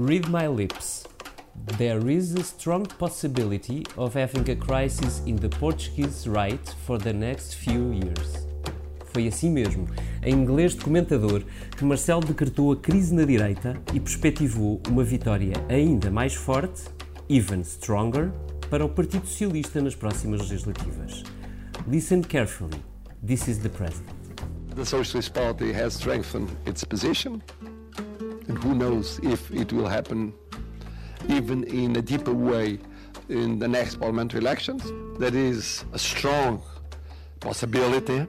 Read my lips. There is a strong possibility of having a crisis in the Portuguese right for the next few years. Foi assim mesmo, em inglês de comentador, que Marcelo decretou a crise na direita e perspectivou uma vitória ainda mais forte, even stronger, para o Partido Socialista nas próximas legislativas. Listen carefully. This is the president. The Socialist Party has strengthened its position, and who knows if it will happen even in a deeper way in the next parliamentary elections. There is a strong possibility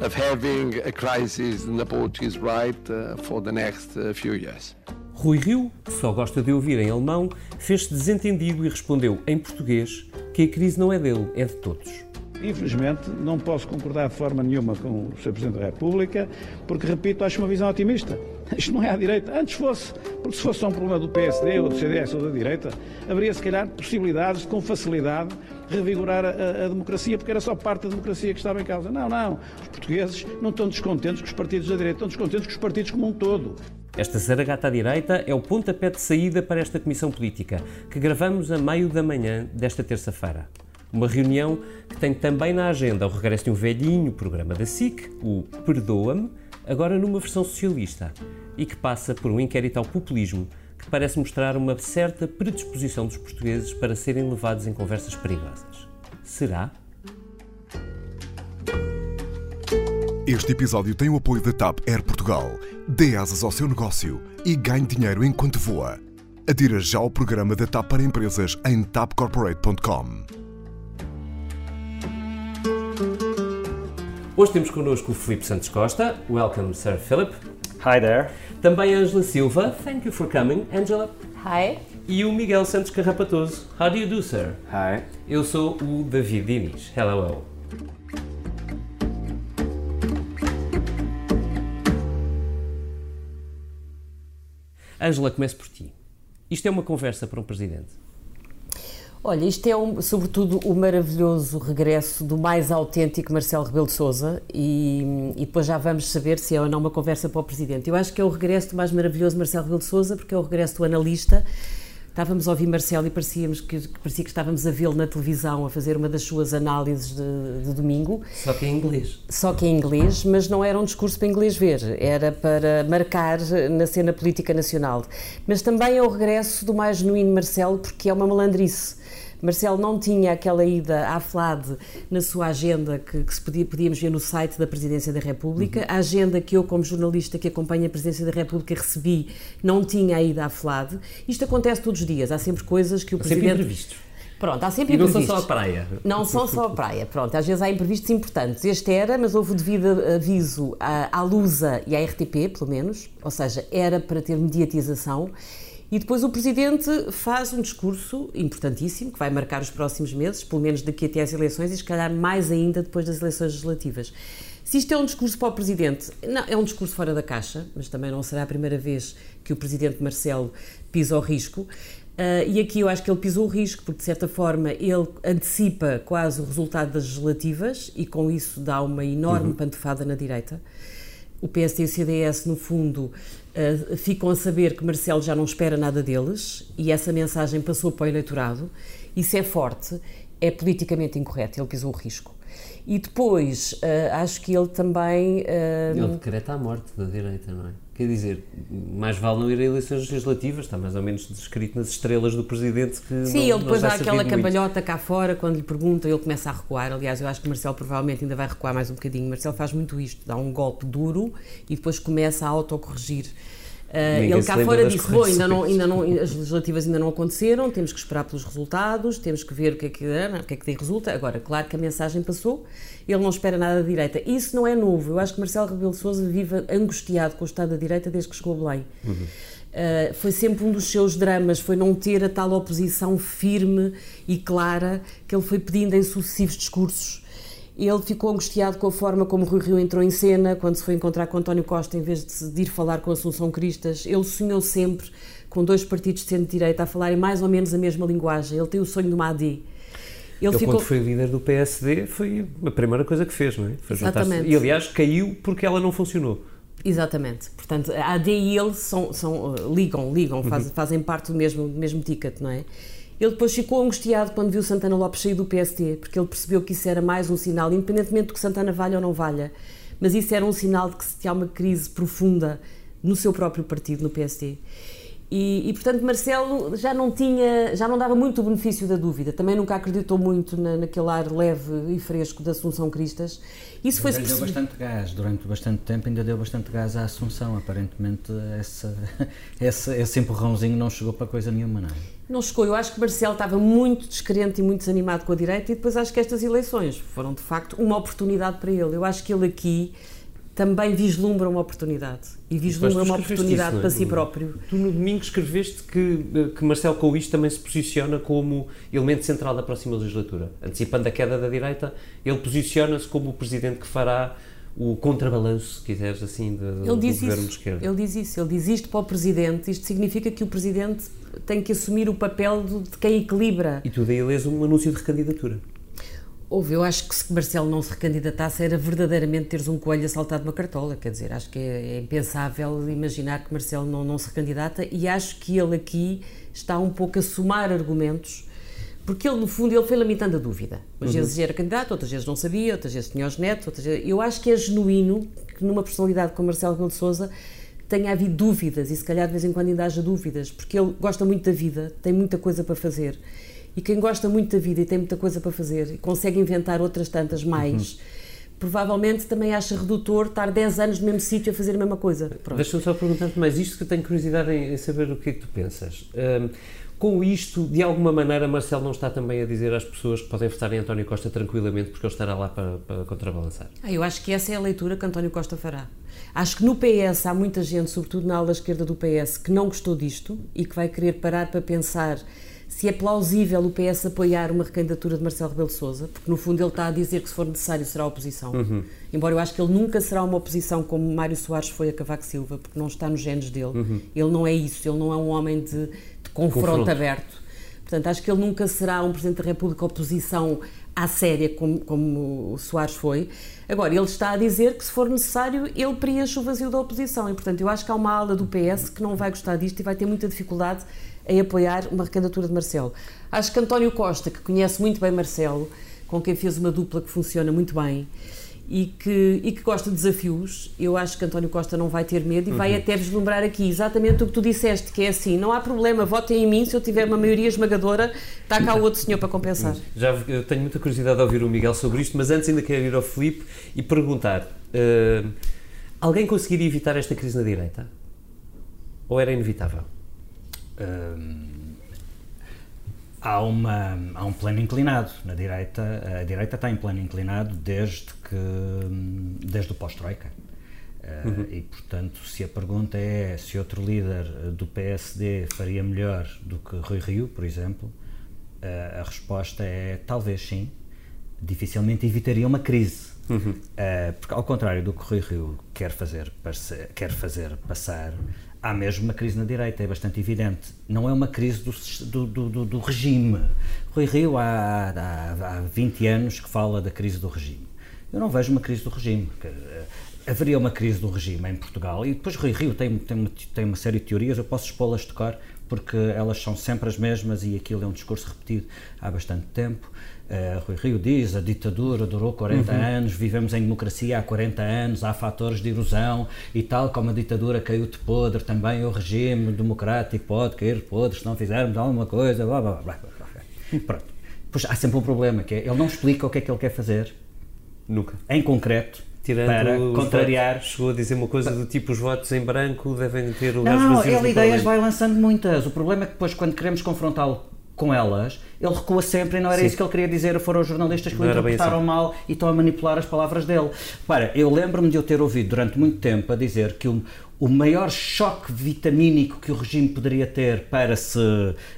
of having a crisis in the Portuguese right uh, for the next uh, few years. Rui Rio, que só gosta de ouvir em alemão, fez-se desentendido e respondeu em português que a crise não é dele, é de todos. Infelizmente, não posso concordar de forma nenhuma com o Sr. Presidente da República, porque, repito, acho uma visão otimista. Isto não é à direita. Antes fosse, porque se fosse só um problema do PSD ou do CDS ou da direita, haveria, se calhar, possibilidades de, com facilidade, revigorar a, a, democracia, porque era só parte da democracia que estava em causa. Não, não. Os portugueses não estão descontentes com os partidos da direita, estão descontentes com os partidos como um todo. Esta zaragata à direita é o pontapé de saída para esta comissão política, que gravamos a meio da manhã desta terça-feira. Uma reunião que tem também na agenda o regresso de um velhinho programa da SIC, o Perdoa-me, agora numa versão socialista, e que passa por um inquérito ao populismo que parece mostrar uma certa predisposição dos portugueses para serem levados em conversas perigosas. Será? Este episódio tem o apoio da TAP Air Portugal. Dê asas ao seu negócio e ganhe dinheiro enquanto voa. Adira já ao programa da TAP para empresas em tapcorporate.com. Hoje temos connosco o Filipe Santos Costa. Welcome, Sir Philip. Hi there. Também a Angela Silva. Thank you for coming, Angela. Hi. E o Miguel Santos Carrapatoso. How do you do, sir? Hi. Eu sou o David Diniz. Hello, hello. Angela, comece por ti. Isto é uma conversa para um presidente? Olha, isto é um, sobretudo o maravilhoso regresso do mais autêntico Marcelo Rebelo de Sousa e, e, depois já vamos saber se é ou não uma conversa para o Presidente. Eu acho que é o regresso do mais maravilhoso Marcelo Rebelo de Sousa porque é o regresso do analista. Estávamos a ouvir Marcelo e parecíamos que, parecia que estávamos a vê-lo na televisão a fazer uma das suas análises de, de, domingo. Só que em inglês. Só que em inglês, mas não era um discurso para inglês ver, era para marcar na cena política nacional. Mas também é o regresso do mais genuíno Marcelo porque é uma malandrice Marcelo não tinha aquela ida à FLAD na sua agenda que, que se podia, podíamos ver no site da Presidência da República. Uhum. A agenda que eu, como jornalista que acompanha a Presidência da República, recebi não tinha a ida à FLAD. Isto acontece todos os dias, há sempre coisas que o há Presidente... Sempre imprevistos. Pronto, há sempre e não imprevistos. são só a praia. Não são só a praia, pronto. Às vezes há imprevistos importantes. Este era, mas houve o devido aviso à, à Lusa e à RTP, pelo menos. Ou seja, era para ter mediatização. E depois o Presidente faz um discurso importantíssimo, que vai marcar os próximos meses, pelo menos daqui até às eleições, e se calhar mais ainda depois das eleições legislativas. Se isto é um discurso para o Presidente, não, é um discurso fora da caixa, mas também não será a primeira vez que o Presidente Marcelo pisa o risco. Uh, e aqui eu acho que ele pisou o risco, porque de certa forma ele antecipa quase o resultado das legislativas e com isso dá uma enorme uhum. pantofada na direita. O PSD e o CDS, no fundo, uh, ficam a saber que Marcelo já não espera nada deles e essa mensagem passou para o eleitorado. Isso é forte, é politicamente incorreto, ele pisou o risco. E depois, uh, acho que ele também. Uh, ele decreta a morte da direita, não é? Quer dizer, mais vale não ir a eleições legislativas, está mais ou menos descrito nas estrelas do presidente que. Sim, não, ele depois dá aquela cambalhota cá fora, quando lhe pergunta, ele começa a recuar. Aliás, eu acho que Marcelo provavelmente ainda vai recuar mais um bocadinho. Marcelo faz muito isto, dá um golpe duro e depois começa a autocorrigir. Uh, ele cá fora disse: Bom, ainda não, ainda não, as legislativas ainda não aconteceram, temos que esperar pelos resultados, temos que ver o que é que, o que, é que resulta. Agora, claro que a mensagem passou, ele não espera nada da direita. Isso não é novo. Eu acho que Marcelo Rebelo de Sousa vive angustiado com o Estado da direita desde que chegou a Belém. Uhum. Uh, foi sempre um dos seus dramas, foi não ter a tal oposição firme e clara que ele foi pedindo em sucessivos discursos ele ficou angustiado com a forma como Rui Rio entrou em cena, quando se foi encontrar com António Costa, em vez de ir falar com Assunção Cristas. Ele sonhou sempre com dois partidos de centro-direita a falarem mais ou menos a mesma linguagem. Ele tem o sonho de uma AD. Ele, ele ficou... quando foi líder do PSD, foi a primeira coisa que fez, não é? Foi Exatamente. E, aliás, caiu porque ela não funcionou. Exatamente. Portanto, a AD e ele são, são, uh, ligam, ligam, faz, uhum. fazem parte do mesmo, do mesmo ticket, não é? Ele depois ficou angustiado quando viu Santana Lopes sair do PST, porque ele percebeu que isso era mais um sinal, independentemente do que Santana valha ou não valha, mas isso era um sinal de que se tinha uma crise profunda no seu próprio partido, no PST. E, e, portanto Marcelo já não tinha, já não dava muito o benefício da dúvida. Também nunca acreditou muito na, naquele ar leve e fresco da Assunção Cristas. Isso foi deu bastante gás durante bastante tempo, ainda deu bastante gás à Assunção. Aparentemente essa, essa, esse empurrãozinho não chegou para coisa nenhuma, não. Não chegou. Eu acho que Marcelo estava muito descrente e muito desanimado com a direita e depois acho que estas eleições foram de facto uma oportunidade para ele. Eu acho que ele aqui também vislumbra uma oportunidade. E vislumbra uma oportunidade isso, é? para si próprio. Tu no domingo escreveste que, que Marcelo com isto também se posiciona como elemento central da próxima legislatura. Antecipando a queda da direita, ele posiciona-se como o presidente que fará o contrabalanço, se quiseres assim, de, ele do governo isso, de esquerda. Ele diz isso, ele diz isto para o presidente. Isto significa que o presidente tem que assumir o papel de, quem equilibra. E tu daí lês um anúncio de recandidatura. Houve, eu acho que se Marcelo não se recandidatasse era verdadeiramente teres um coelho assaltado uma cartola, quer dizer, acho que é, é impensável imaginar que Marcelo não, não se recandidata e acho que ele aqui está um pouco a somar argumentos, porque ele no fundo ele foi lamentando a dúvida. Às uhum. vezes era candidato, outras vezes não sabia, outras vezes tinha os netos, outras vezes... eu acho que é genuíno que numa personalidade como Marcelo Rebelo de Sousa tenha havido dúvidas e se calhar de vez em quando ainda haja dúvidas, porque ele gosta muito da vida, tem muita coisa para fazer e quem gosta muito da vida e tem muita coisa para fazer e consegue inventar outras tantas mais. Uhum. Provavelmente também acha redutor estar 10 anos no mesmo sítio a fazer a mesma coisa. Deixa-me só perguntar-te mais isto que eu tenho curiosidade em, saber o que é que tu pensas. Um, com isto, de alguma maneira, Marcelo não está também a dizer às pessoas que podem votar em António Costa tranquilamente porque ele estará lá para, para contrabalançar? Ah, eu acho que essa é a leitura que António Costa fará. Acho que no PS há muita gente, sobretudo na ala esquerda do PS, que não gostou disto e que vai querer parar para pensar se é plausível o PS apoiar uma recandidatura de Marcelo Rebelo de Sousa, porque no fundo ele está a dizer que se for necessário será oposição. Uhum. Embora eu acho que ele nunca será uma oposição como Mário Soares foi a Cavaco Silva, porque não está nos genes dele. Uhum. Ele não é isso, ele não é um homem de, de confronto, confronto, aberto. Portanto, acho que ele nunca será um Presidente da República oposição à séria como, como o Soares foi. Agora, ele está a dizer que se for necessário ele preenche o vazio da oposição e, portanto, eu acho que há uma ala do PS que não vai gostar disto e vai ter muita dificuldade em apoiar uma recandidatura de Marcelo. Acho que António Costa, que conhece muito bem Marcelo, com quem fez uma dupla que funciona muito bem e que, e que gosta de desafios, eu acho que António Costa não vai ter medo e uhum. vai até vislumbrar aqui exatamente o que tu disseste, que é assim, não há problema, votem em mim, se eu tiver uma maioria esmagadora, está cá o outro senhor para compensar. Já eu tenho muita curiosidade de ouvir o Miguel sobre isto, mas antes ainda quero ir ao Filipe e perguntar, uh, alguém conseguiria evitar esta crise na direita? Ou era inevitável? Há, uma, há um plano inclinado na direita. A direita está em plano inclinado desde que desde o pós-troika. Uh, uhum. E, portanto, se a pergunta é se outro líder do PSD faria melhor do que Rui Rio, por exemplo, uh, a resposta é talvez sim. Dificilmente evitaria uma crise. Uhum. Uh, porque, ao contrário do que Rui Rio quer fazer, quer fazer passar, há mesmo uma crise na direita, é bastante evidente. Não é uma crise do, do, do, do regime. Rui Rio há, há, há 20 anos que fala da crise do regime. Eu não vejo uma crise do regime. Eh, haveria uma crise do regime em Portugal e depois Rui Rio tem, tem, tem uma série de teorias, eu posso expô-las de cor porque elas são sempre as mesmas e aquilo é um discurso repetido há bastante tempo. Uh, Rui Rio diz, a ditadura durou 40 uhum. anos, vivemos em democracia há 40 anos, há fatores de erosão e tal como a ditadura caiu de podre, também o regime democrático pode cair de podre se não fizermos alguma coisa, blá blá blá. blá. Pronto. Pois há sempre um problema, que é, ele não explica o que é que ele quer fazer. Nunca. Em concreto, Tirando para contrariar. Votos, chegou a dizer uma coisa do tipo: os votos em branco devem ter lugares. Não, ele ideias vai lançando muitas. O problema é que depois, quando queremos confrontá-lo com elas, ele recua sempre e não era Sim. isso que ele queria dizer. Foram os jornalistas que o interpretaram assim. mal e estão a manipular as palavras dele. Para, eu lembro-me de eu ter ouvido durante muito tempo a dizer que o, o maior choque vitamínico que o regime poderia ter para se,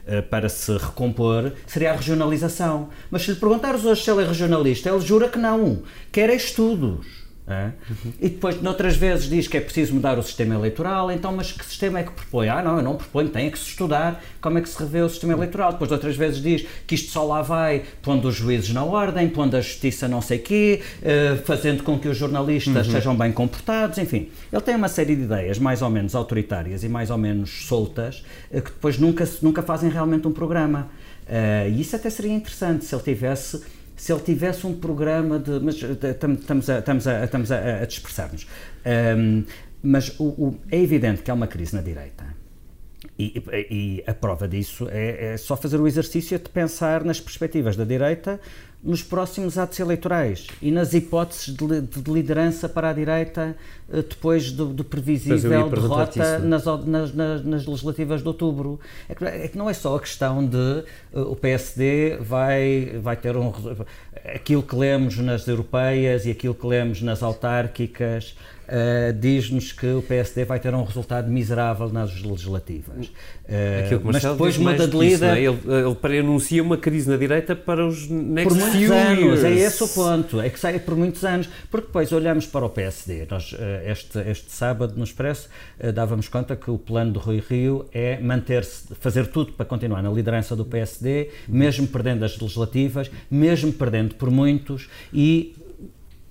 eh, para se recompor seria a regionalização. Mas se lhe perguntares hoje se ele é regionalista, ele jura que não. Quer é estudos É? Uhum. E depois, noutras vezes, diz que é preciso mudar o sistema eleitoral, então, mas que sistema é que propõe? Ah, não, eu não proponho, tem que se estudar como é que se revê o sistema eleitoral. Depois, outras vezes, diz que isto só lá vai pondo os juízes na ordem, pondo a justiça não sei quê, uh, fazendo com que os jornalistas uhum. sejam bem comportados, enfim. Ele tem uma série de ideias mais ou menos autoritárias e mais ou menos soltas, uh, que depois nunca, nunca fazem realmente um programa. Uh, e isso até seria interessante se ele tivesse se ele tivesse um programa de. Mas eh, estamos a, estamos a, estamos a, a dispersar-nos. Um, mas o, o, é evidente que há uma crise na direita. E, e, a prova disso é, é, só fazer o exercício de pensar nas perspectivas da direita nos próximos atos eleitorais e nas hipóteses de, de liderança para a direita eh, depois do, do previsível derrota nas, nas, nas, nas, legislativas de outubro. É que, é que, não é só a questão de uh, o PSD vai, vai ter um. aquilo que lemos nas europeias e aquilo que lemos nas autárquicas uh, diz-nos que o PSD vai ter um resultado miserável nas legislativas. Uh, mas depois muda de líder. É? Ele, ele preanuncia uma crise na direita para os next por muitos anos, years. é esse o ponto, é que sai por muitos anos, porque depois olhamos para o PSD. Nós, uh, este, este sábado no Expresso dávamos conta que o plano do Rui Rio é manter-se, fazer tudo para continuar na liderança do PSD, mesmo perdendo as legislativas, mesmo perdendo por muitos e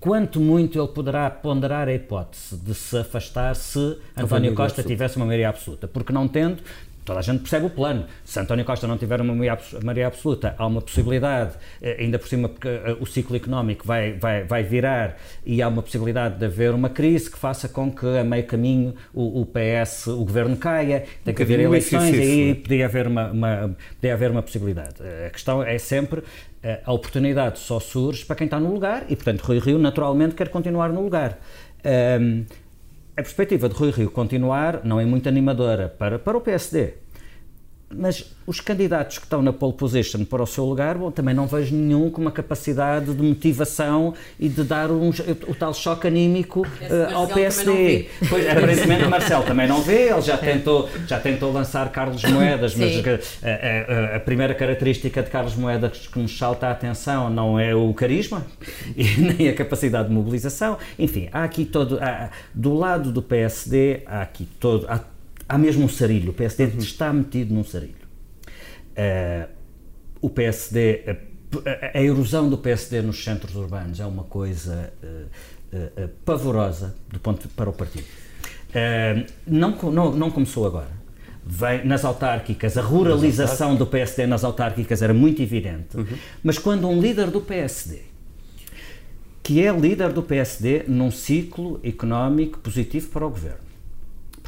quanto muito ele poderá ponderar a hipótese de se afastar se António Costa tivesse uma maioria absoluta, porque não tendo, toda a gente percebe o plano. Se António Costa não tiver uma maioria absoluta, há uma possibilidade, eh, ainda por cima porque eh, o ciclo económico vai, vai, vai virar e há uma possibilidade de haver uma crise que faça com que a meio caminho o, o PS, o governo caia, tem que haver eleições e aí podia haver uma, uma, podia haver uma possibilidade. A questão é sempre a oportunidade só surge para quem está no lugar e, portanto, Rui Rio naturalmente quer continuar no lugar. Um, a perspectiva de Rui Rio continuar não é muito animadora para, para o PSD mas os candidatos que estão na pole position para o seu lugar, bom, também não vejo nenhum com uma capacidade de motivação e de dar um, o tal choque anímico uh, ao PSD. Pois, aparentemente, Marcelo também não vê, ele já tentou, já tentou lançar Carlos Moedas, mas a, a, eh, eh, a, primeira característica de Carlos Moedas que nos salta a atenção não é o carisma e nem a capacidade de mobilização. Enfim, há aqui todo, há, do lado do PSD, há aqui todo, há há mesmo um sarilho. O PSD uhum. está metido num sarilho. Uh, o PSD, a, a, erosão do PSD nos centros urbanos é uma coisa uh, uh, pavorosa do ponto para o partido. não, não, não começou agora. Vem, nas autárquicas, a ruralização do PSD nas autárquicas era muito evidente, uhum. mas quando um líder do PSD, que é líder do PSD num ciclo económico positivo para o governo,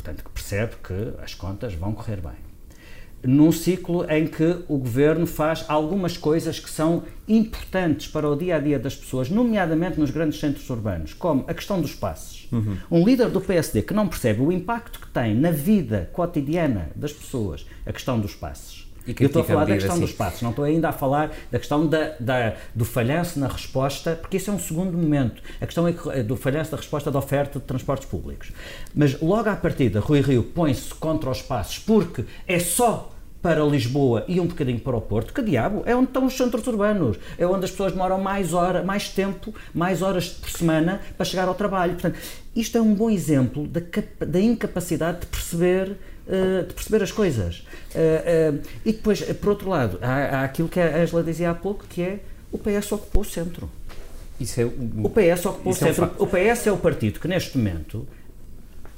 portanto, que percebe que as contas vão correr bem. Num ciclo em que o governo faz algumas coisas que são importantes para o dia a dia das pessoas, nomeadamente nos grandes centros urbanos, como a questão dos passos. Uhum. Um líder do PSD que não percebe o impacto que tem na vida cotidiana das pessoas a questão dos passos eu estou a falar da questão assim. dos passos, não estou ainda a falar da questão da, da, do falhanço na resposta, porque isso é um segundo momento. A questão é, é do falhanço da resposta da oferta de transportes públicos. Mas logo à partida, Rui Rio põe-se contra os passos porque é só para Lisboa e um bocadinho para o Porto, que diabo, é onde estão os centros urbanos, é onde as pessoas demoram mais hora, mais tempo, mais horas por semana para chegar ao trabalho. Portanto, isto é um bom exemplo da, da incapacidade de perceber de perceber as coisas. Uh, uh, e depois, por outro lado, há, há, aquilo que a Angela dizia há pouco, que é o PS ocupou o centro. Isso é, o PS ocupou o centro. É um o PS é o partido que, neste momento,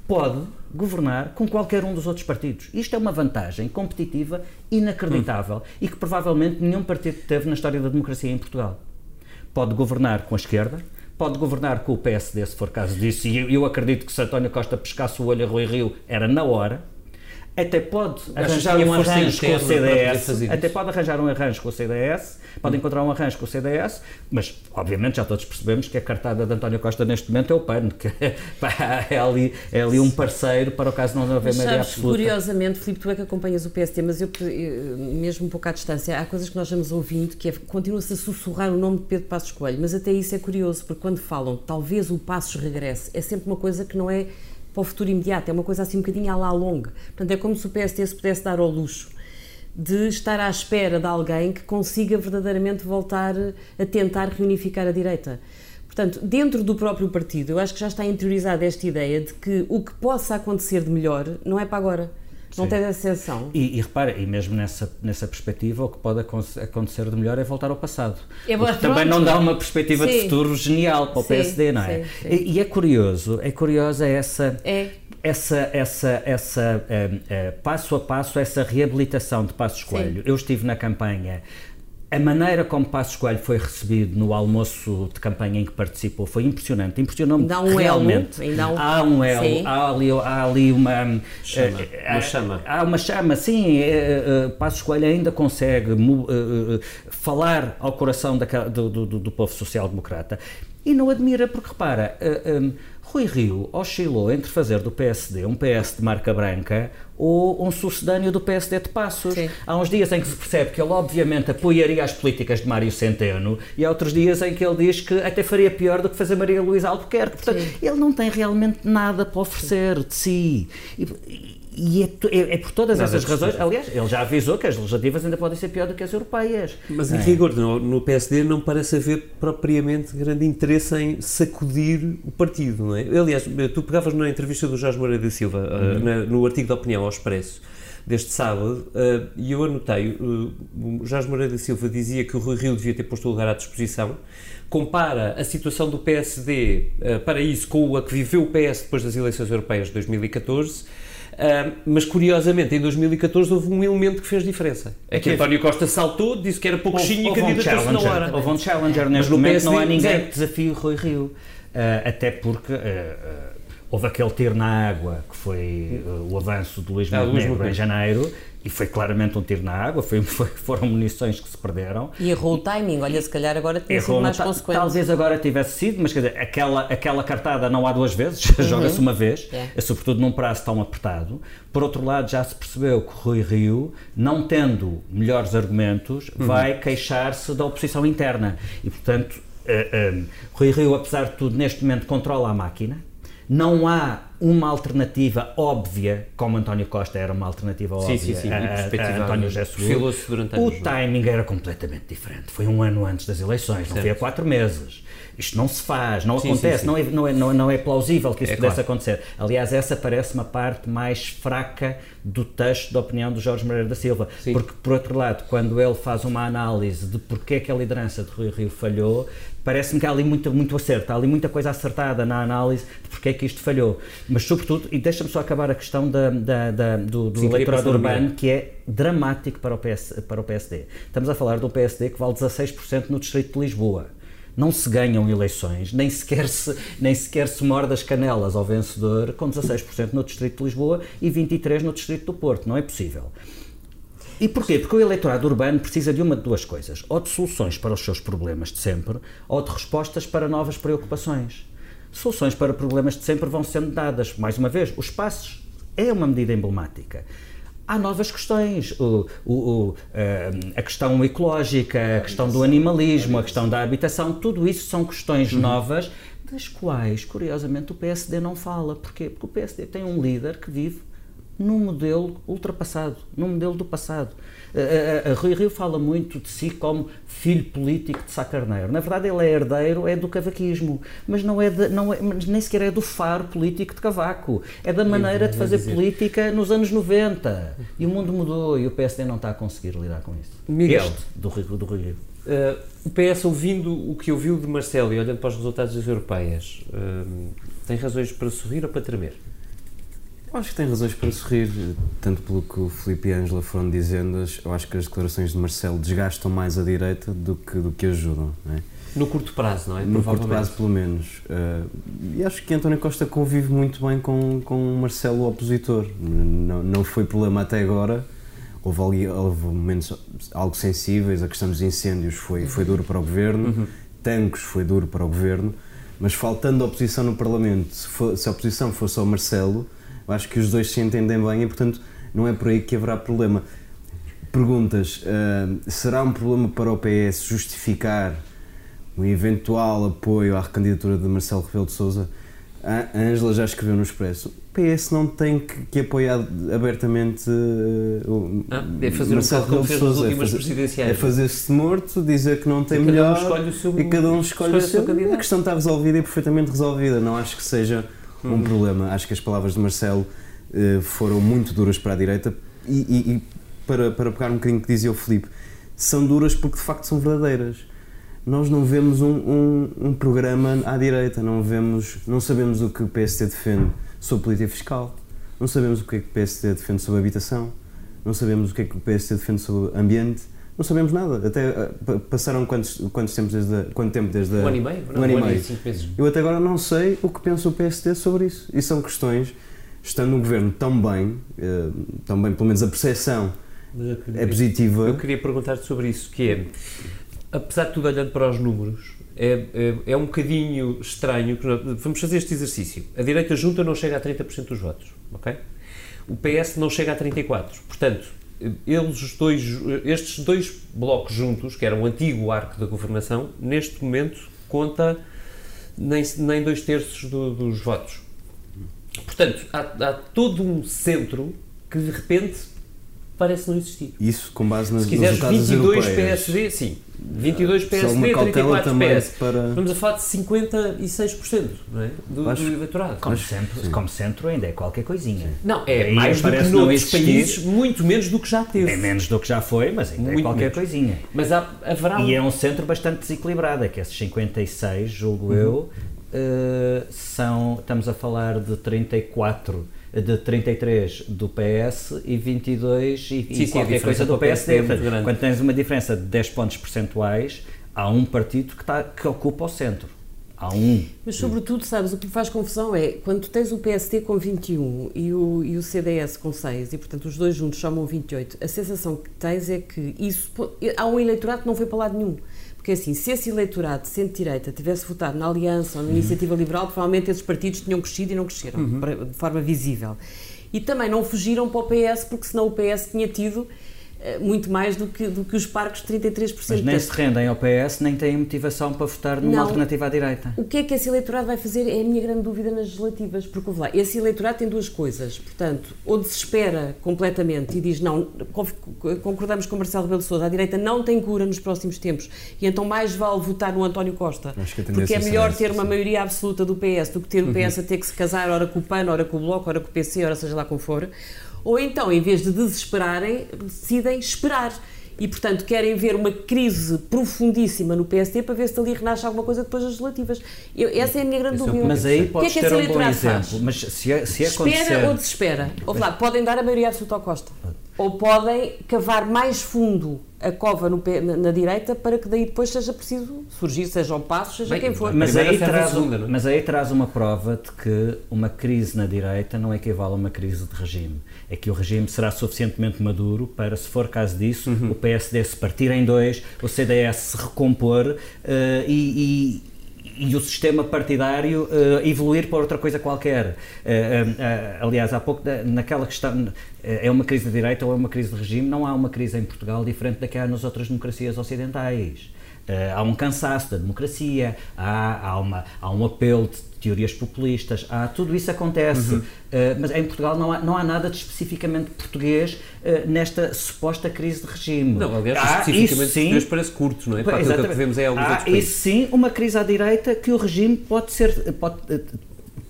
pode governar com qualquer um dos outros partidos. Isto é uma vantagem competitiva inacreditável hum. e que provavelmente nenhum partido teve na história da democracia em Portugal. Pode governar com a esquerda, pode governar com o PSD, se for caso disso, e eu acredito que se António Costa pescasse o olho a Rui Rio, era na hora até pode arranjar um arranjo com o CDS, até pode arranjar um arranjo com o CDS, pode hum. encontrar um arranjo com o CDS, mas obviamente já todos percebemos que a cartada de António Costa neste momento é o PAN, que é, ali, é ali um parceiro para o caso de não haver maioria absoluta. Curiosamente, Filipe, tu é que acompanhas o PSD, mas eu, mesmo um pouco à distância, há coisas que nós vamos ouvindo que é, continua-se a sussurrar o nome de Pedro Passos Coelho, mas até isso é curioso, porque quando falam talvez o Passos regresse, é sempre uma coisa que não é para o futuro imediato, é uma coisa assim um bocadinho à la longa. Portanto, é como se o PSD se pudesse dar ao luxo de estar à espera de alguém que consiga verdadeiramente voltar a tentar reunificar a direita. Portanto, dentro do próprio partido, eu acho que já está interiorizada esta ideia de que o que possa acontecer de melhor não é para agora. Não Sim. tem ascensão. E, e repara, e mesmo nessa, nessa perspectiva, o que pode acon- acontecer de melhor é voltar ao passado. É, também não dá uma perspectiva de Sim. futuro genial para o Sim, PSD, não é? sim, sim. E, e é curioso, é curiosa essa, É. essa, essa, essa eh, eh, passo a passo, essa reabilitação de Passos Coelho. Eu estive na campanha. A maneira como Passos Coelho foi recebido no almoço de campanha em que participou foi impressionante. Impressionou-me há um elo, realmente. há um- Há um elo, Sim. há ali, há ali uma... Chama, eh, uma há- chama. Há uma chama, sim. É, Passos Coelho ainda consegue eh, eh, falar ao coração do, do, do- do povo social-democrata. E não admira, porque repara, eh, eh, Rui Rio oscilou entre fazer do PSD um PS de marca branca ou um sucedâneo do PSD de Passos. Sim. Há uns dias em que se percebe que ele obviamente apoiaria as políticas de Mário Centeno e há outros dias em que ele diz que até faria pior do que fazer Maria Luísa Albuquerque. Portanto, Sim. ele não tem realmente nada para oferecer de si. E, e é, é- é por todas Nada essas razões. Aliás, ele já avisou que as legislativas ainda podem ser pior do que as europeias. Mas em é? rigor, no, no PSD não parece haver propriamente grande interesse em sacudir o partido, não é? Aliás, tu pegavas na entrevista do Jorge Moreira da Silva, uh, na- no artigo de opinião ao Expresso, deste sábado, uh, e eu anotei, uh, o Jorge Moreira da Silva dizia que o Rui Rio devia ter posto o lugar à disposição, compara a situação do PSD uh, para isso com a que viveu o PS depois das eleições europeias de 2014, Uh, mas curiosamente, em 2014 houve um elemento que fez diferença. É que António Costa saltou, disse que era pouquinho e um candidatou-se na hora. houve um challenger neste no momento, não há PSD, ninguém zero. que desafie o Rui Rio. Ah, até porque ah, houve aquele tiro na água que foi o avanço de Luís Ah, Montenegro em janeiro e foi claramente um tiro na água, foi, foi- foram munições que se perderam. E errou o timing. Olha, se calhar agora tinha sido Errou, mais consequente. Talvez agora tivesse sido, mas quer dizer, aquela, aquela cartada não há duas vezes, joga-se uma vez, É. é sobretudo num prazo tão apertado. Por outro lado, já se percebeu que Rui Rio, não tendo melhores argumentos, vai queixar-se da oposição interna. E, portanto, eh, eh, Rui Rio, apesar de tudo, neste momento controla a máquina. Não há uma alternativa óbvia, como António Costa era uma alternativa Sim, óbvia sim, sim, e a- a. António José Seguro. O não é? timing era completamente diferente. Foi um ano antes das eleições, não foi há quatro meses. Isto não se faz, não Sim, acontece, sim, sim. Não, é, não, é, não, é, não é plausível que isso É pudesse claro. acontecer. Aliás, essa parece-me a parte mais fraca do texto da opinião do Jorge Moreira da Silva. Sim. Porque, por outro lado, quando ele faz uma análise de porque é que a liderança de Rui Rio falhou, parece-me que há ali muito, muito acerto, há ali muita coisa acertada na análise de porque é que isto falhou. Mas, sobretudo, e deixa-me só acabar a questão da, da- da- do, do Sim, eleitorado urbano, que é dramático para o, PS, para o PSD. Estamos a falar de um PSD que vale 16% no distrito de Lisboa. Não se ganham eleições, nem sequer se, nem sequer se morde as canelas ao vencedor com 16% no distrito de Lisboa e 23% no distrito do Porto. Não é possível. E porquê? Porque o eleitorado urbano precisa de uma de duas coisas: ou de soluções para os seus problemas de sempre, ou de respostas para novas preocupações. Soluções para problemas de sempre vão sendo dadas. Mais uma vez, os passos é uma medida emblemática. Há novas questões, o- o- o, eh, a questão ecológica, a questão do animalismo, a questão da habitação, tudo isso são questões novas das quais, curiosamente, o PSD não fala. Porquê? Porque o PSD tem um líder que vive num modelo ultrapassado, num modelo do passado. A, a- a Rui Rio fala muito de si como filho político de Sá Carneiro. Na verdade, ele é herdeiro é do cavaquismo, mas não é, de- não é mas nem sequer é do faro político de Cavaco. É da maneira de fazer política nos anos 90. E o mundo mudou e o PSD não está a conseguir lidar com isso. Miguel. Este, do, Rui- do Rui Rio. Uh, o PS, ouvindo o que ouviu de Marcelo e olhando para os resultados das europeias, um, tem razões para sorrir ou para tremer? Acho que tem razões para sorrir, tanto pelo que o Filipe e a Ângela foram dizendo, eu acho que as declarações de Marcelo desgastam mais a direita do que, do que ajudam, é? No curto prazo, não é? no curto prazo pelo menos. Uh, e acho que António Costa convive muito bem com, com o Marcelo opositor, não, não foi problema até agora, houve, ali, houve momentos algo sensíveis, a questão dos incêndios foi, foi duro para o Governo, tanques foi duro para o Governo, mas faltando a oposição no Parlamento, se, for- se a oposição fosse ao Marcelo, eu acho que os dois se entendem bem e, portanto, não é por aí que haverá problema. Perguntas: uh, será um problema para o PS justificar um eventual apoio à recandidatura de Marcelo Rebelo de Sousa? A Ângela já escreveu no Expresso. O PS não tem que, que apoiar abertamente uh, ah, é fazer Marcelo um como fez nas é fazer. É fazer-se morto, dizer que não tem e melhor cada um seu, e cada um escolhe, escolhe o seu. candidato. A questão está resolvida e perfeitamente resolvida. Não acho que seja um Uhum. problema. Acho que as palavras de Marcelo uh, foram muito duras para a direita. E, e, e para, para pegar um bocadinho que dizia o Filipe, são duras porque de facto são verdadeiras. Nós não vemos um, um, um, programa à direita, não, vemos, não sabemos o que o PSD defende sobre política fiscal, não sabemos o que é que o PSD defende sobre habitação, não sabemos o que é que o PSD defende sobre ambiente, não sabemos nada. Até uh, passaram quantos, quantos tempos desde quanto tempo desde um ano e meio, um ano e meio. cinco meses. Eu até agora não sei o que pensa o PSD sobre isso. E são questões, estando no governo tão bem, uh, tão bem, pelo menos a percepção queria, é positiva. Eu queria perguntar-te sobre isso, que é apesar de tudo, olhando para os números, é, é, é um bocadinho estranho. Que nós, vamos fazer este exercício. A direita junta não chega a 30% dos votos, ok? O PS não chega a 34%. Portanto, eles os dois, estes dois blocos juntos, que eram o antigo arco da governação, neste momento conta nem, nem dois terços do, dos votos. Portanto, há, há todo um centro que de repente parece não existir. Isso com base nas Se quiseres resultados 22 europeias. PSD, sim. 22 Só PSD, uma cautela 34 também PS. para- Estamos a falar de 56% não é? do, Acho- do eleitorado. Como, sempre, como centro ainda é qualquer coisinha. Não, é Aí mais do que noutros países, muito menos do que já teve. É menos do que já foi, mas ainda é Muito qualquer menos. coisinha. Mas há, haverá E um- é um centro bastante desequilibrado, é que esses 56, julgo Uhum. eu, eh, são, estamos a falar de 34, de 33 do PS e 22 e, Sim, e sim, a qualquer diferença coisa do PSD é quando tens uma diferença de 10 pontos percentuais, há um partido que, está, que ocupa o centro. Há um. Mas, sobretudo, sabes, o que me faz confusão é quando tu tens o PST com 21 e o, e o CDS com 6, e portanto os dois juntos chamam 28, a sensação que tens é que isso. Há um eleitorado que não foi para lado nenhum. Porque assim, se esse eleitorado de centro-direita tivesse votado na Aliança ou na Iniciativa Liberal, provavelmente esses partidos tinham crescido e não cresceram para- de forma visível. E também não fugiram para o PS, porque senão o PS tinha tido muito mais do que, do que os parques de 33%. Mas nem se rendem ao PS, nem têm motivação para votar numa Não. alternativa à direita. O que é que esse eleitorado vai fazer é a minha grande dúvida nas legislativas, porque lá, esse eleitorado tem duas coisas, portanto, ou desespera completamente e diz não, concordamos com Marcelo Rebelo Sousa, a direita não tem cura nos próximos tempos e então mais vale votar no António Costa, Acho que a porque é será melhor ter uma maioria absoluta do PS do que ter o PS a ter que se casar ora com o PAN, ora com o Bloco, ora com o PC, ora seja lá como for, ou então, em vez de desesperarem, decidem esperar. E, portanto, querem ver uma crise profundíssima no PSD para ver se dali renasce alguma coisa depois das legislativas. Eu- essa é a minha grande Esse é o dúvida. Mas aí o que é um bom eleitorado faz? exemplo. Mas se, é- se Espera acontecer... ou desespera? Ouve lá, podem dar a maioria absoluta ao Costa. Ou podem cavar mais fundo a cova no na, na direita para que daí depois seja preciso surgir, seja um passo, seja Bem, quem for. Mas aí, a traz, segunda, é? mas aí traz uma prova de que uma crise na direita não equivale a uma crise de regime. É que o regime será suficientemente maduro para, se for caso disso, Uhum. o PSD se partir em dois, o CDS se recompor eh, e, e- e o sistema partidário eh, evoluir para outra coisa qualquer. Eh, eh, aliás, há pouco, naquela questão, é uma crise de direita ou é uma crise de regime? Não há uma crise em Portugal diferente da que há nas outras democracias ocidentais. Eh, há um cansaço da democracia, há, há, uma, há um apelo de teorias populistas, há, tudo isso acontece. Eh, mas em Portugal não há, não há nada de especificamente português eh, nesta suposta crise de regime. Não, aliás, Há, especificamente sim, português parece curto, não é? Para aquilo que vemos é alguns Há, outros países. isso sim, uma crise à direita que o regime pode ser pode,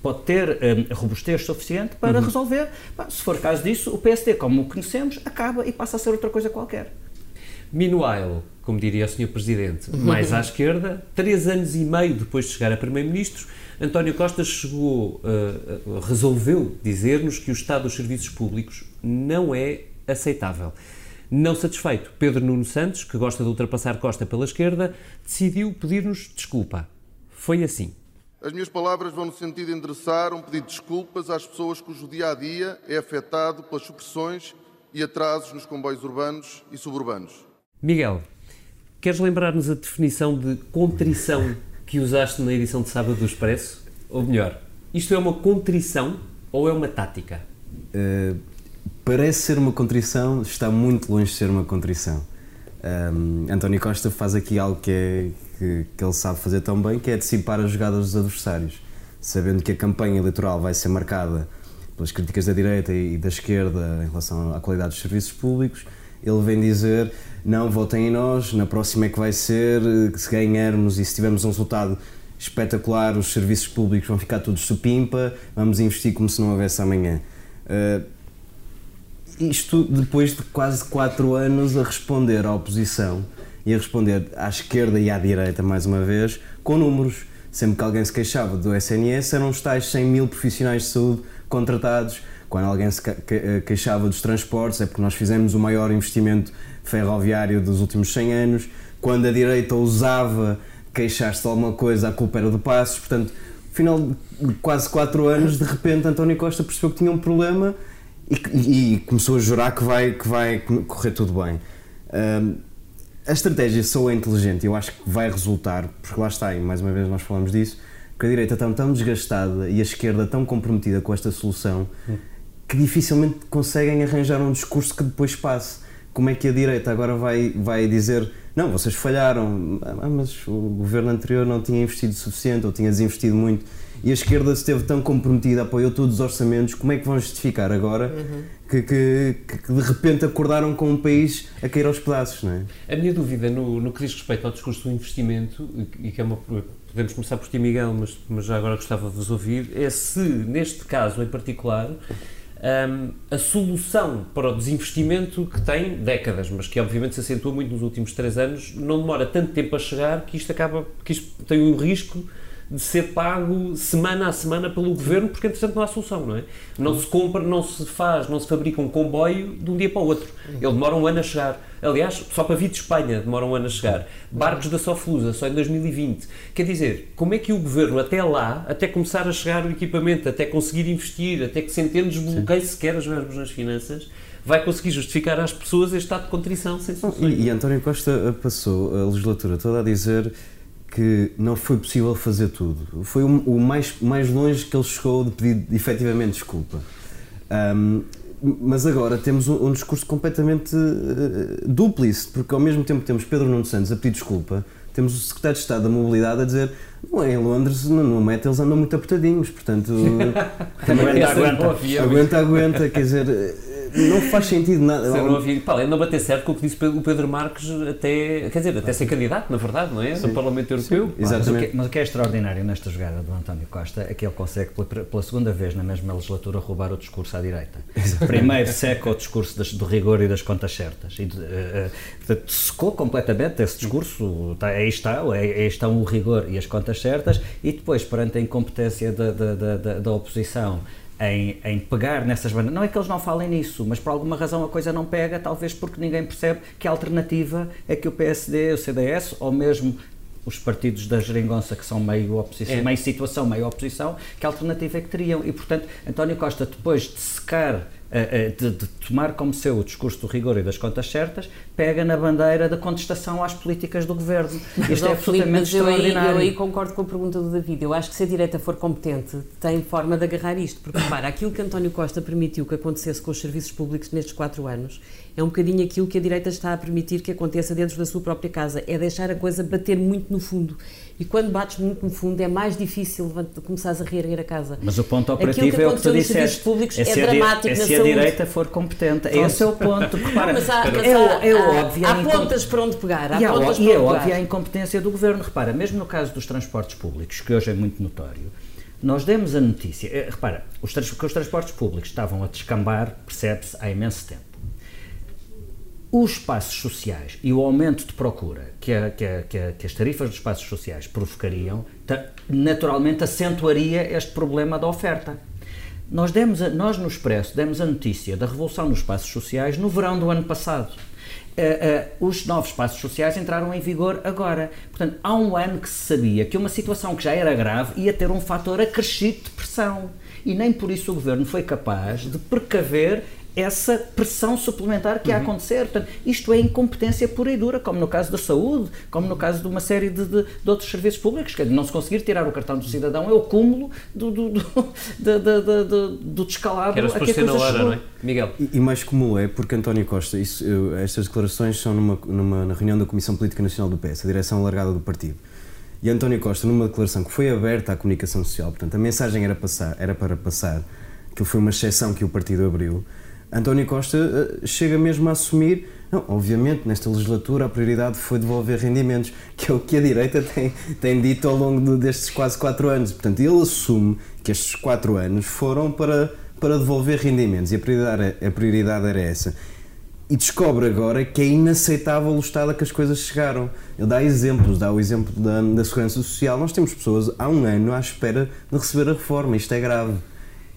pode ter eh, robustez suficiente Uhum. para resolver. Pá, se for caso disso, o PSD, como o conhecemos, acaba e passa a ser outra coisa qualquer. Meanwhile, como diria o Sr. Presidente, mais à esquerda, três anos e meio depois de chegar a Primeiro-Ministro, António Costa chegou, uh, resolveu dizer-nos que o estado dos serviços públicos não é aceitável. Não satisfeito, Pedro Nuno Santos, que gosta de ultrapassar Costa pela esquerda, decidiu pedir-nos desculpa. Foi assim. As minhas palavras vão no sentido de endereçar um pedido de desculpas às pessoas cujo dia a dia é afetado pelas supressões e atrasos nos comboios urbanos e suburbanos. Miguel, queres lembrar-nos a definição de contrição que usaste na edição de sábado do Expresso? Ou melhor, isto é uma contrição ou é uma tática? Uh, parece ser uma contrição, está muito longe de ser uma contrição. Um, António Costa faz aqui algo que, é, que, que, ele sabe fazer tão bem, que é antecipar as jogadas dos adversários. sabendo que a campanha eleitoral vai ser marcada pelas críticas da direita e da esquerda em relação à qualidade dos serviços públicos, ele vem dizer não, votem em nós, na próxima é que vai ser, se ganharmos e se tivermos um resultado espetacular, os serviços públicos vão ficar todos supimpa, vamos investir como se não houvesse amanhã. Uh, isto depois de quase quatro anos a responder à oposição e a responder à esquerda e à direita, mais uma vez, com números. Sempre que alguém se queixava do SNS, eram os tais 100 mil profissionais de saúde contratados. Quando alguém se eh, queixava dos transportes, é porque nós fizemos o maior investimento ferroviário dos últimos 100 anos. Quando a direita ousava queixar-se de alguma coisa, a culpa era do Passos. Portanto, no final de quase 4 anos, de repente, António Costa percebeu que tinha um problema e, e começou a jurar que vai, que vai correr tudo bem. a estratégia só é inteligente, eu acho que vai resultar, porque lá está, e mais uma vez nós falamos disso, que a direita está tão desgastada e a esquerda tão comprometida com esta solução que dificilmente conseguem arranjar um discurso que depois passe. Como é que a direita agora vai, vai dizer não, vocês falharam, ah, mas o governo anterior não tinha investido o suficiente ou tinha desinvestido muito e a esquerda esteve tão comprometida, apoiou todos os orçamentos, como é que vão justificar agora uhum. que, que, que, de repente acordaram com um país a cair aos pedaços, não é? A minha dúvida no, no que diz respeito ao discurso do investimento, e que é uma, podemos começar por ti, Miguel, mas, mas já agora gostava de vos ouvir, é se, neste caso em particular, um, a solução para o desinvestimento que tem décadas, mas que obviamente se acentua muito nos últimos três anos, não demora tanto tempo a chegar que isto acaba, que isto tem um risco de ser pago semana a semana pelo governo, porque entretanto não há solução, não é? Não se compra, não se faz, não se fabrica um comboio de um dia para o outro. Ele demora um ano a chegar. Aliás, só para vir de Espanha demora um ano a chegar. Barcos da Soflusa, só em 2020. Quer dizer, como é que o governo até lá, até começar a chegar o equipamento, até conseguir investir, até que se desbloqueie sequer as verbas nas finanças, vai conseguir justificar às pessoas este estado de contrição sem solução? E, e António Costa passou a legislatura toda a dizer que não foi possível fazer tudo. Foi o, o mais, mais longe que ele chegou de pedir efetivamente desculpa. Um, mas agora temos um, um discurso completamente uh, dúplice, porque ao mesmo tempo que temos Pedro Nuno Santos a pedir desculpa, temos o secretário de Estado da Mobilidade a dizer não é, em Londres, no, no Met, eles andam muito apertadinhos, portanto... aguenta, aguenta. Aguenta, aguenta, quer dizer não faz sentido nada. Não ouvi, pá, não bater certo com o que disse o Pedro Marques até, quer dizer, até ser candidato, na verdade, não é? Sim. No Parlamento Europeu. Sim, exatamente. Mas o, que, mas o, que, é extraordinário nesta jogada do António Costa é que ele consegue, pela, pela segunda vez na mesma legislatura, roubar o discurso à direita. Exatamente. Primeiro seca o discurso das, do rigor e das contas certas. E, uh, uh, secou completamente esse discurso, tá, aí, está, aí estão o rigor e as contas certas, e depois, perante a incompetência da, da, da, da oposição, em, em, pegar nessas bandas. Não é que eles não falem nisso, mas por alguma razão a coisa não pega, talvez porque ninguém percebe que a alternativa é que o PSD, o CDS ou mesmo os partidos da geringonça que são meio oposição, é. meio situação, meio oposição, que alternativa é que teriam? E portanto, António Costa, depois de secar de, de, tomar como seu o discurso do rigor e das contas certas, pega na bandeira da contestação às políticas do governo. Isto é absolutamente Filipe, extraordinário. Eu aí, eu aí concordo com a pergunta do David. Eu acho que se a direita for competente, tem forma de agarrar isto. Porque, repara, aquilo que António Costa permitiu que acontecesse com os serviços públicos nestes quatro anos é um bocadinho aquilo que a direita está a permitir que aconteça dentro da sua própria casa. É deixar a coisa bater muito no fundo. E quando bates muito no fundo é mais difícil começares a reerguer a casa. Mas o ponto operativo é o que tu disseste. Públicos é, é dramático é se a direita for competente. Pronto. Esse é o ponto. Repara, mas há, mas é, há, é óbvio. Há, pontas para onde pegar. Há e, há, e é óbvio a incompetência do governo. Repara, mesmo no caso dos transportes públicos, que hoje é muito notório, nós demos a notícia. Eh, repara, os, que os transportes públicos estavam a descambar, percebe-se, há imenso tempo os espaços sociais e o aumento de procura que, a, que, a, que, a, que, as tarifas dos espaços sociais provocariam, naturalmente acentuaria este problema da oferta. Nós, demos a, nós no Expresso demos a notícia da revolução nos espaços sociais no verão do ano passado. Uh, uh, os novos espaços sociais entraram em vigor agora. Portanto, há um ano que se sabia que uma situação que já era grave ia ter um fator acrescido de pressão. E nem por isso o governo foi capaz de precaver essa pressão suplementar que uhum. ia acontecer. Portanto, isto é incompetência pura e dura, como no caso da saúde, como no caso de uma série de, de, de outros serviços públicos, que é de não se conseguir tirar o cartão do cidadão é o cúmulo do, do, do, do, do, do descalabro que era a que a coisa hora, não é? Miguel. E, e, mais como é, porque António Costa, isso, eu, estas declarações são numa, numa, na reunião da Comissão Política Nacional do PS, a direção alargada do partido. E António Costa, numa declaração que foi aberta à comunicação social, portanto, a mensagem era, passar, era para passar, que foi uma exceção que o partido abriu, António Costa uh, chega mesmo a assumir não, obviamente, nesta legislatura a prioridade foi devolver rendimentos, que é o que a direita tem, tem dito ao longo de, destes quase quatro anos. Portanto, ele assume que estes quatro anos foram para, para devolver rendimentos e a prioridade, a prioridade era essa. E descobre agora que é inaceitável o estado a que as coisas chegaram. Ele dá exemplos, dá o exemplo da, da Segurança Social. Nós temos pessoas há um ano à espera de receber a reforma, isto é grave.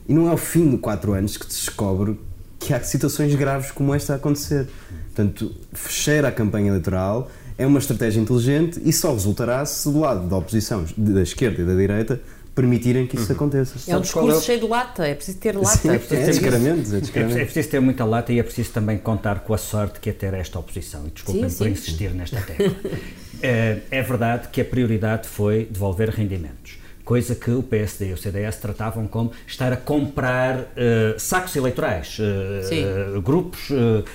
E não é ao fim de quatro anos que se descobre que há situações graves como esta a acontecer. Portanto, fechar a campanha eleitoral é uma estratégia inteligente e só resultará se do lado da oposição, da esquerda e da direita, permitirem que isso uhum. aconteça. É um discurso é? cheio de lata, é preciso ter lata. Sim, é, preciso é, descaramentos, é, é, preciso ter muita lata e é preciso também contar com a sorte que é ter esta oposição. E desculpem sim, por sim. insistir nesta tecla. é, é verdade que a prioridade foi devolver rendimentos coisa que o PSD e o CDS tratavam como estar a comprar uh, sacos eleitorais, uh, grupos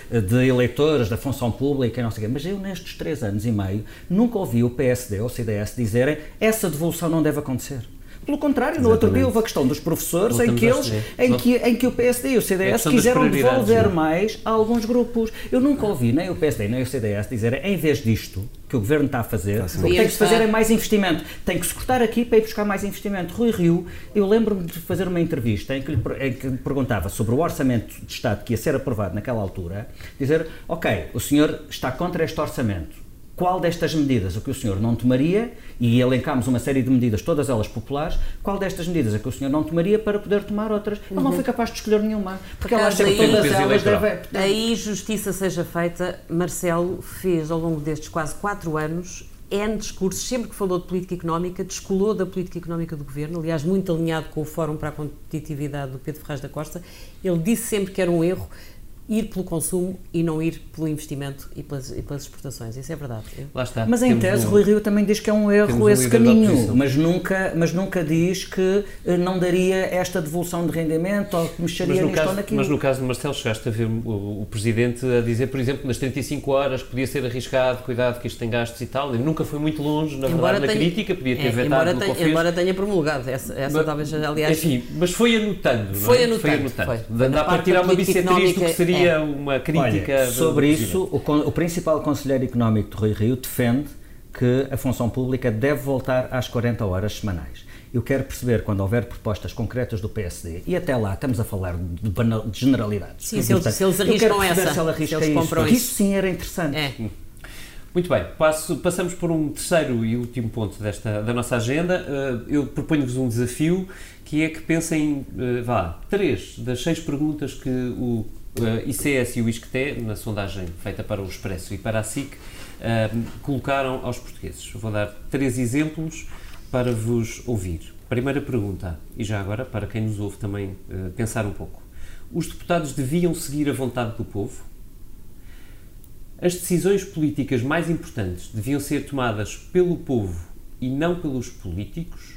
de eleitores da função pública e não sei o quê. Mas eu, nestes três anos e meio, nunca ouvi o PSD ou o CDS dizerem essa devolução não deve acontecer. Pelo contrário, no outro dia houve a questão dos professores em que, eles, em, que, em que o PSD e o CDS é quiseram devolver mais a alguns grupos. Eu nunca ouvi nem o PSD nem o CDS dizerem, em vez disto que o Governo está a fazer, o que tem que se fazer é mais investimento. Tem que se cortar aqui para ir buscar mais investimento. Rui Rio, eu lembro-me de fazer uma entrevista em que, lhe, em que lhe perguntava sobre o orçamento de Estado que ia ser aprovado naquela altura, dizer, ok, o senhor está contra este orçamento, qual destas medidas é que o senhor não tomaria, e elencámos uma série de medidas, todas elas populares, qual destas medidas é que o senhor não tomaria para poder tomar outras? Ele não uhum. foi capaz de escolher nenhuma, porque ela acha que todas elas devem... Aí justiça seja feita, Marcelo fez ao longo destes quase quatro anos N discursos, sempre que falou de política económica, descolou da política económica do governo, aliás, muito alinhado com o Fórum para a Competitividade do Pedro Ferraz da Costa. Ele disse sempre que era um erro ir pelo consumo e não ir pelo investimento e pelas, e pelas exportações. Isso é verdade. Lá está. Mas em tese, um, Rui Rio também diz que é um erro um esse caminho, mas nunca, mas nunca diz que eh, não daria esta devolução de rendimento ou que mexeria nisto caso, ou naquilo. Mas no caso de Marcelo, chegaste a ver o, o, Presidente a dizer, por exemplo, nas 35 horas que podia ser arriscado, cuidado que isto tem gastos e tal. Ele nunca foi muito longe, na embora verdade, tenha, na crítica, podia ter é, vetado embora, tenha, embora tenha promulgado. Essa, essa mas, talvez, aliás... Enfim, mas foi anotando, foi é? anotando, foi anotando. Foi. Dá para tirar uma bissetriz do que seria é. uma crítica. Olha, sobre isso, o, o principal conselheiro económico de Rui Rio defende que a função pública deve voltar às 40 horas semanais. Eu quero perceber, quando houver propostas concretas do PSD, e até lá estamos a falar de, banal, de generalidades. Sim, se, eles, se eles arriscam essa. Se, ele arrisca se eles isso, isso. isso sim era interessante. É. Muito bem, Passo, passamos por um terceiro e último ponto desta, da nossa agenda. Uh, eu proponho-vos um desafio que é que pensem, uh, vá, três das seis perguntas que o uh, ICS e o ISCTE, na sondagem feita para o Expresso e para a SIC, uh, colocaram aos portugueses. Vou dar três exemplos para vos ouvir. Primeira pergunta, e já agora, para quem nos ouve também uh, pensar um pouco. Os deputados deviam seguir a vontade do povo? As decisões políticas mais importantes deviam ser tomadas pelo povo e não pelos políticos?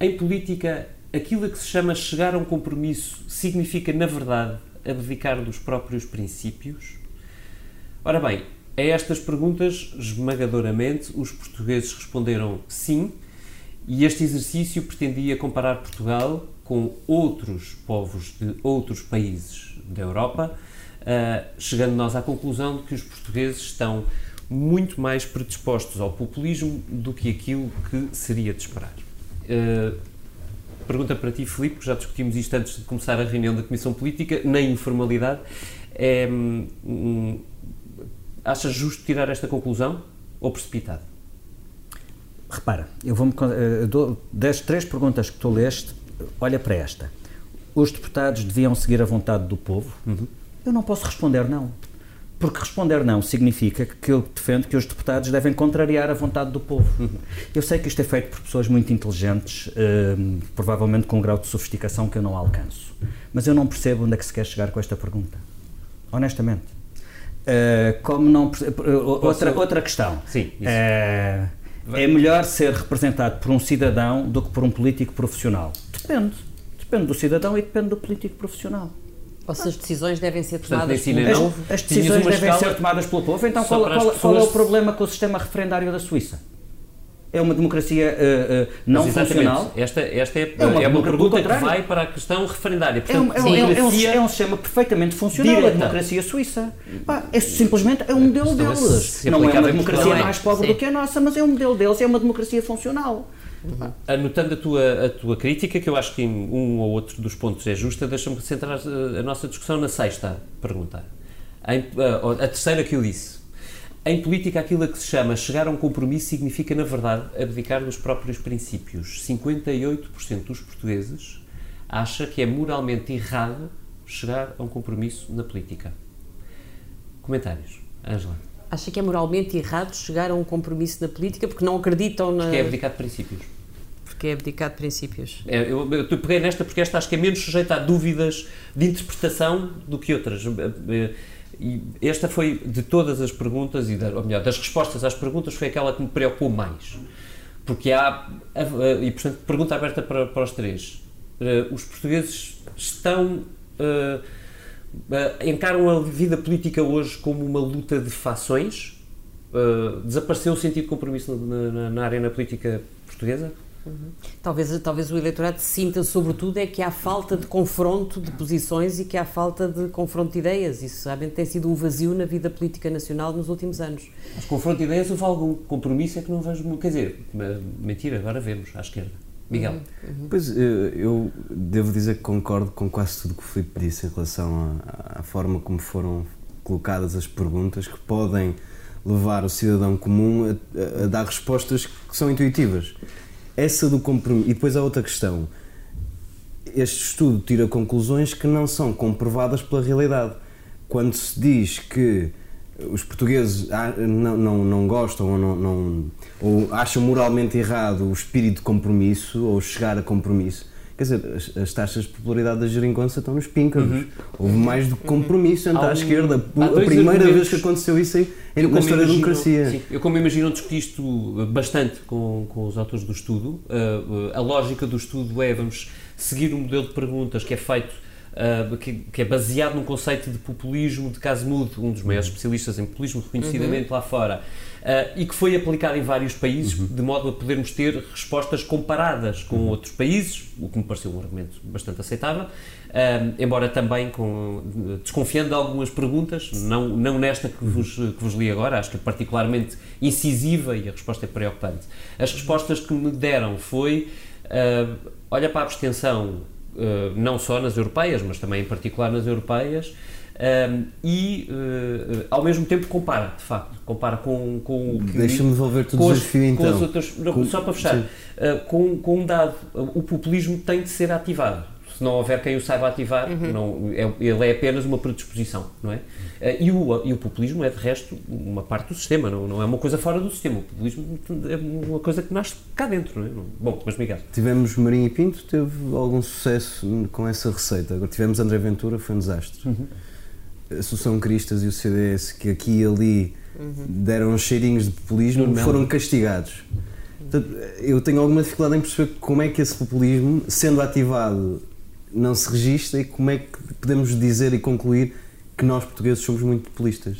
Em política, aquilo a que se chama chegar a um compromisso significa, na verdade, abdicar dos próprios princípios? Ora bem, a estas perguntas, esmagadoramente, os portugueses responderam sim, e este exercício pretendia comparar Portugal com outros povos de outros países da Europa, uh, chegando nós à conclusão de que os portugueses estão muito mais predispostos ao populismo do que aquilo que seria de esperar. Uh, pergunta para ti, Filipe, que já discutimos isto antes de começar a reunião da Comissão Política, na informalidade. É, hum, achas justo tirar esta conclusão ou precipitado? Repara, eu vou-me. Uh, das três perguntas que tu leste, olha para esta. Os deputados deviam seguir a vontade do povo? Uhum. Eu não posso responder não. Porque responder não significa que eu defendo que os deputados devem contrariar a vontade do povo. Uhum. Eu sei que isto é feito por pessoas muito inteligentes, uh, provavelmente com um grau de sofisticação que eu não alcanço. Mas eu não percebo onde é que se quer chegar com esta pergunta. Honestamente. Uh, como não outra, outra questão. Sim, uh, é melhor ser representado por um cidadão do que por um político profissional? Depende. Depende do cidadão e depende do político profissional. Ou se as decisões devem ser tomadas Portanto, pelo povo. As, as decisões devem ser tomadas pelo povo. Então qual, qual, qual, é o problema com o sistema referendário da Suíça? É uma democracia uh, uh, não Mas, funcional? Esta, esta é, é uma, é uma pergunta que vai para a questão referendária. Portanto, é, um, é, um, é, um, é um sistema perfeitamente funcional, direta. a democracia suíça. Pá, é simplesmente é um modelo deles. Não é uma democracia mais pobre Sim. do que a nossa, mas é um modelo deles, é uma democracia funcional. Uhum. Anotando a tua, a tua crítica, que eu acho que um ou outro dos pontos é justa, deixa-me centrar a nossa discussão na sexta pergunta. Em, a, a terceira que eu disse. Em política, aquilo a que se chama chegar a um compromisso significa, na verdade, abdicar dos próprios princípios. 58% dos portugueses acha que é moralmente errado chegar a um compromisso na política. Comentários. Ângela. Acha que é moralmente errado chegar a um compromisso na política porque não acreditam na. Porque é abdicar de princípios. Porque é abdicar de princípios. É, eu, eu peguei nesta porque esta acho que é menos sujeita a dúvidas de interpretação do que outras. E esta foi, de todas as perguntas, e ou melhor, das respostas às perguntas, foi aquela que me preocupou mais. Porque há, e portanto, pergunta aberta para, para os três. Eh, os portugueses estão. Uh, uh, encaram a vida política hoje como uma luta de fações? Uh, desapareceu o sentido de compromisso na, na, na arena política portuguesa? Uhum. Talvez, talvez o eleitorado sinta, sobretudo, é que há falta de confronto de posições e que há falta de confronto de ideias. Isso realmente tem sido um vazio na vida política nacional nos últimos anos. Mas confronto de ideias, houve algum compromisso é que não vejo. Quer dizer, mentira, agora vemos à esquerda. Miguel. Uhum. Pois, eu devo dizer que concordo com quase tudo que o Filipe disse em relação à, à forma como foram colocadas as perguntas, que podem levar o cidadão comum a, a, a dar respostas que são intuitivas essa do compromisso. E depois há outra questão. Este estudo tira conclusões que não são comprovadas pela realidade. Quando se diz que os portugueses não, não, não gostam ou, não, não, ou acham moralmente errado o espírito de compromisso ou chegar a compromisso, quer dizer, as, as taxas de popularidade da geringonça estão nos píncaros. Uhum. Houve mais do que compromisso entre a esquerda. A primeira vez que aconteceu isso aí eu na história da democracia. Sim, eu, como imagino, discuti isto bastante com, com os autores do estudo. Uh, a lógica do estudo é, vamos seguir um modelo de perguntas que é feito Uh, que, que, é baseado num conceito de populismo de Casmud, um dos maiores uhum. especialistas em populismo, reconhecidamente uhum. lá fora, uh, e que foi aplicado em vários países, uhum. de modo a podermos ter respostas comparadas com uhum. outros países, o que me pareceu um argumento bastante aceitável, uh, embora também com, desconfiando de algumas perguntas, não, não nesta que vos, que vos li agora, acho que é particularmente incisiva e a resposta é preocupante. As respostas que me deram foi, olha para a abstenção eh, não só nas europeias, mas também em particular nas europeias, um, ehm, e uh, ao mesmo tempo compara, de facto, compara com, com o que. Deixa-me devolver todo o desafio então. Com as outras, não, com, só para fechar, uh, com, com um dado: o populismo tem de ser ativado se não houver quem o saiba ativar, uhum. não, é, ele é apenas uma predisposição, não é? Uh, e, o, e o populismo é, de resto, uma parte do sistema, não, não é uma coisa fora do sistema. O populismo é uma coisa que nasce cá dentro, não é? Bom, mas Miguel. Tivemos Marinho e Pinto, teve algum sucesso com essa receita. Agora tivemos André Ventura, foi um desastre. Uhum. A Associação Cristas e o CDS, que aqui e ali uhum. deram cheirinhos de populismo, foram castigados. Eu tenho alguma dificuldade em perceber como é que esse populismo, sendo ativado não se registra e como é que podemos dizer e concluir que nós portugueses somos muito populistas?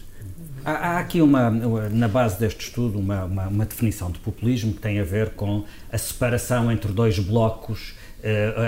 Há, há aqui uma, na base deste estudo, uma, uma, uma, definição de populismo que tem a ver com a separação entre dois blocos,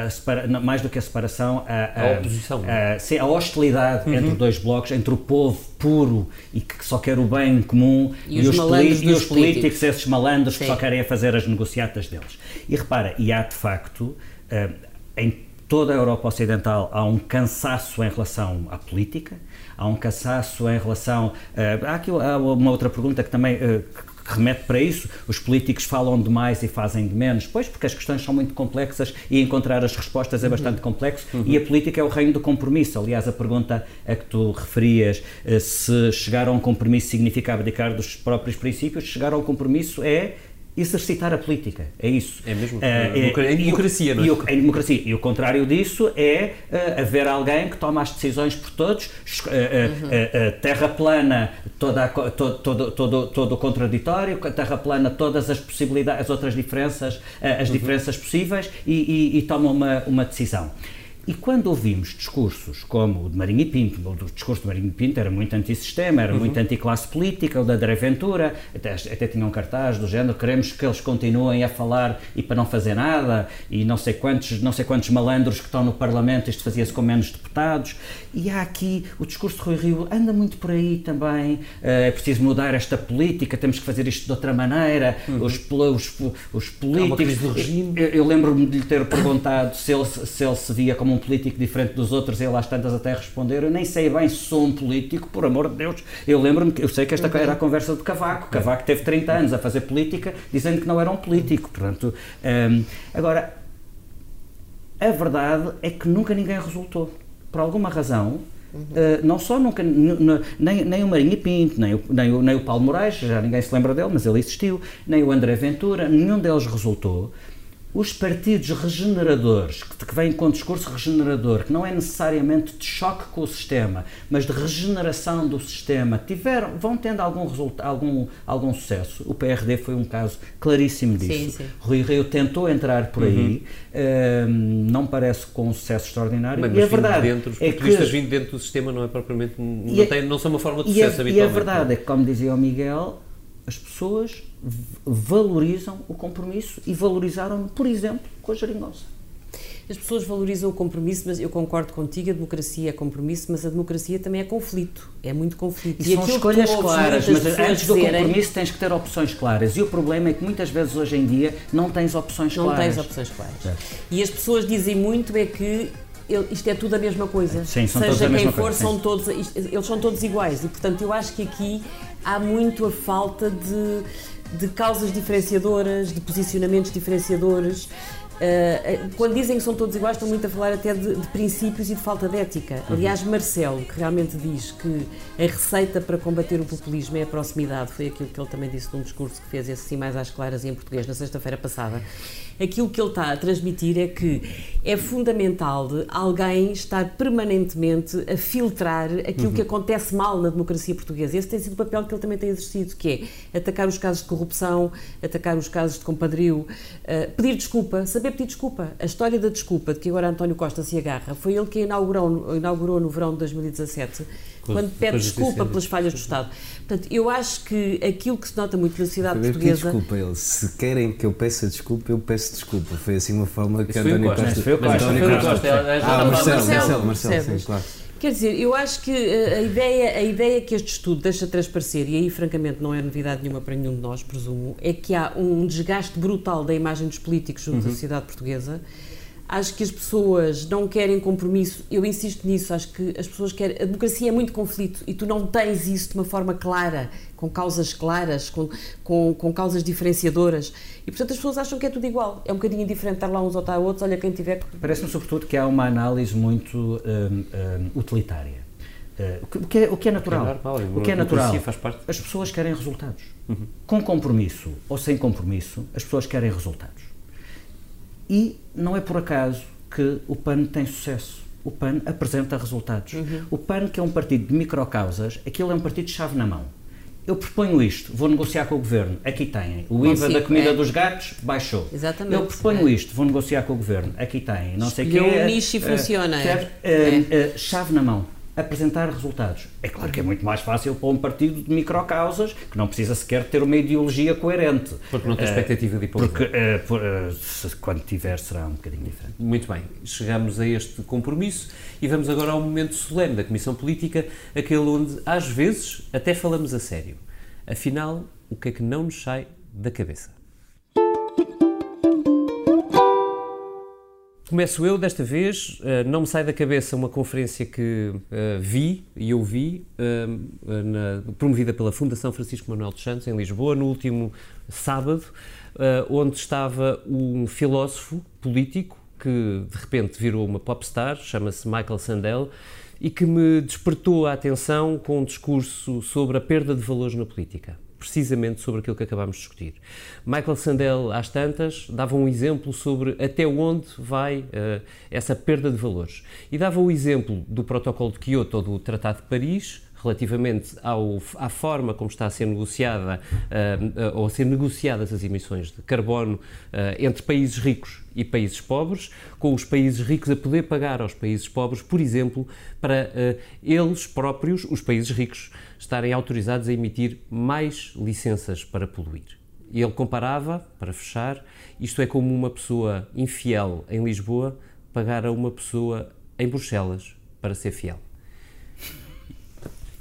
a separa, mais do que a separação, a, a, a oposição. A, sim, a hostilidade uhum. entre dois blocos, entre o povo puro e que só quer o bem comum e, e os, e os políticos, esses malandros sim. que só querem fazer as negociatas deles. E repara, e há de facto, uh, em toda a Europa Ocidental há um cansaço em relação à política, há um cansaço em relação. Uh, há, aqui, há uma outra pergunta que também. Uh, que remete para isso, os políticos falam demais e fazem de menos, pois porque as questões são muito complexas e encontrar as respostas é bastante uhum. complexo uhum. e a política é o reino do compromisso. Aliás, a pergunta a que tu referias, se chegar a um compromisso significa abdicar dos próprios princípios, chegar ao compromisso é exercitar a política, é isso. É mesmo, uh, é, em democracia, não é? E o, em democracia. E o contrário disso é uh, haver alguém que toma as decisões por todos, uh, uhum. terra plana, toda, todo, todo, todo, todo o contraditório, terra plana todas as possibilidades, as outras diferenças, as uhum. diferenças possíveis e, e, e toma uma, uma decisão. E quando ouvimos discursos como o de Marinho e Pinto, o discurso de Marinho e Pinto era muito antissistema, era uhum. muito anticlasse política, o da André Ventura, até, até tinha um cartaz do género, queremos que eles continuem a falar e para não fazer nada, e não sei quantos, não sei quantos malandros que estão no Parlamento, isto fazia-se com menos deputados. E há aqui, o discurso de Rui Rio anda muito por aí também, eh, é preciso mudar esta política, temos que fazer isto de outra maneira, uhum. os, os, os políticos... Eu, eu lembro-me de lhe ter perguntado se ele, se ele se via como um político diferente dos outros, e ele às tantas até responder, eu nem sei bem se sou um político, por amor de Deus, eu lembro-me, eu sei que esta era a conversa de Cavaco, Cavaco teve 30 anos a fazer política, dizendo que não era um político, portanto, um, agora, a verdade é que nunca ninguém resultou, por alguma razão, Uh, não só nunca, nem, nem o Marinho Pinto, nem o, nem, o, nem o Paulo Moraes, já ninguém se lembra dele, mas ele existiu, nem o André Ventura, nenhum deles resultou os partidos regeneradores, que, que vêm com um discurso regenerador, que não é necessariamente de choque com o sistema, mas de regeneração do sistema, tiveram, vão tendo algum, resultado, algum, algum sucesso. O PRD foi um caso claríssimo disso. Sim, sim. Rui Rio tentou entrar por aí, uhum. uh, não parece com um sucesso extraordinário. Mas, e a verdade dentro, os é que vindo dentro do sistema não é propriamente não, tem, não são uma forma de sucesso e a, habitualmente. E a verdade não. é que, como dizia o Miguel, as pessoas valorizam o compromisso e valorizaram, por exemplo, com a geringonça. As pessoas valorizam o compromisso, mas eu concordo contigo, a democracia é compromisso, mas a democracia também é conflito, é muito conflito. E, e são escolhas claras, mas antes do dizerem... compromisso tens que ter opções claras. E o problema é que muitas vezes hoje em dia não tens opções não claras. Não tens opções claras. É. E as pessoas dizem muito é que isto é tudo a mesma coisa. Sim, são Seja quem for, coisa, são todos, eles são todos iguais. E portanto eu acho que aqui há muito a falta de de causas diferenciadoras, de posicionamentos diferenciadores. Uh, quando dizem que são todos iguais, estão muito a falar até de, de princípios e de falta de ética. Uhum. Aliás, Marcelo, que realmente diz que a receita para combater o populismo é a proximidade, foi aquilo que ele também disse num discurso que fez assim mais às claras e em português na sexta-feira passada aquilo que ele está a transmitir é que é fundamental alguém estar permanentemente a filtrar aquilo uhum. que acontece mal na democracia portuguesa. Esse tem sido o papel que ele também tem exercido, que é atacar os casos de corrupção, atacar os casos de compadrio, uh, pedir desculpa, saber pedir desculpa. A história da desculpa, de que agora António Costa se agarra, foi ele que inaugurou, inaugurou no verão de 2017 quando pede desculpa pelas falhas do Estado. Portanto, eu acho que aquilo que se nota muito na sociedade eu portuguesa. Desculpa, ele. Se querem que eu peça desculpa, eu peço desculpa. Foi assim uma forma que António Costa. Costa. Foi o Costa. António Costa. Ah, Marcelo, Marcelo, Marcelo, sim, claro. Quer dizer, eu acho que eh, a ideia, a ideia que este estudo deixa transparecer, e aí francamente não é novidade nenhuma para nenhum de nós, presumo, é que há um desgaste brutal da imagem dos políticos junto uhum. da sociedade portuguesa Acho que as pessoas não querem compromisso. Eu insisto nisso. Acho que as pessoas querem. A democracia é muito conflito e tu não tens isso de uma forma clara, com causas claras, com, com, com causas diferenciadoras. E portanto as pessoas acham que é tudo igual. É um bocadinho indiferente estar lá uns ou estar outros. Olha, quem tiver. Parece-me, sobretudo, que há uma análise muito um, um, utilitária. Uh, o, que é, o que é natural. É normal, o que é natural. Faz parte. As pessoas querem resultados. Uhum. Com compromisso ou sem compromisso, as pessoas querem resultados. E não é por acaso que o PAN tem sucesso. O PAN apresenta resultados. Uhum. O PAN, que é um partido de microcausas, aquilo é um partido de chave na mão. Eu proponho isto, vou negociar com o governo. Aqui têm. O IVA da comida é. dos gatos baixou. Exatamente. Eu proponho é. isto, vou negociar com o governo. Aqui têm. Não sei o que. o nicho e uh, funciona. Quer, uh, uh, chave na mão apresentar resultados. É claro que é muito mais fácil para um partido de microcausas que não precisa sequer ter uma ideologia coerente. Porque não tem uh, expectativa de ir Porque uh, por, uh, se, quando tiver será um bocadinho diferente. Muito bem, chegamos a este compromisso e vamos agora ao momento solene da Comissão Política, aquele onde às vezes até falamos a sério. Afinal, o que é que não nos sai da cabeça? Começo eu desta vez, uh, não me sai da cabeça uma conferência que uh, vi e ouvi, na, promovida pela Fundação Francisco Manuel dos Santos, em Lisboa, no último sábado, onde estava um filósofo político que de repente virou uma popstar, chama-se Michael Sandel, e que me despertou a atenção com um discurso sobre a perda de valores na política precisamente sobre aquilo que acabámos de discutir. Michael Sandel, às tantas, dava um exemplo sobre até onde vai uh, essa perda de valores. E dava o exemplo do protocolo de Kyoto ou do Tratado de Paris, relativamente ao, à forma como está a ser negociada uh, uh, ou a ser negociadas as emissões de carbono entre países ricos e países pobres, com os países ricos a poder pagar aos países pobres, por exemplo, para eles próprios, os países ricos, estarem autorizados a emitir mais licenças para poluir. E ele comparava, para fechar, isto é como uma pessoa infiel em Lisboa pagar a uma pessoa em Bruxelas para ser fiel.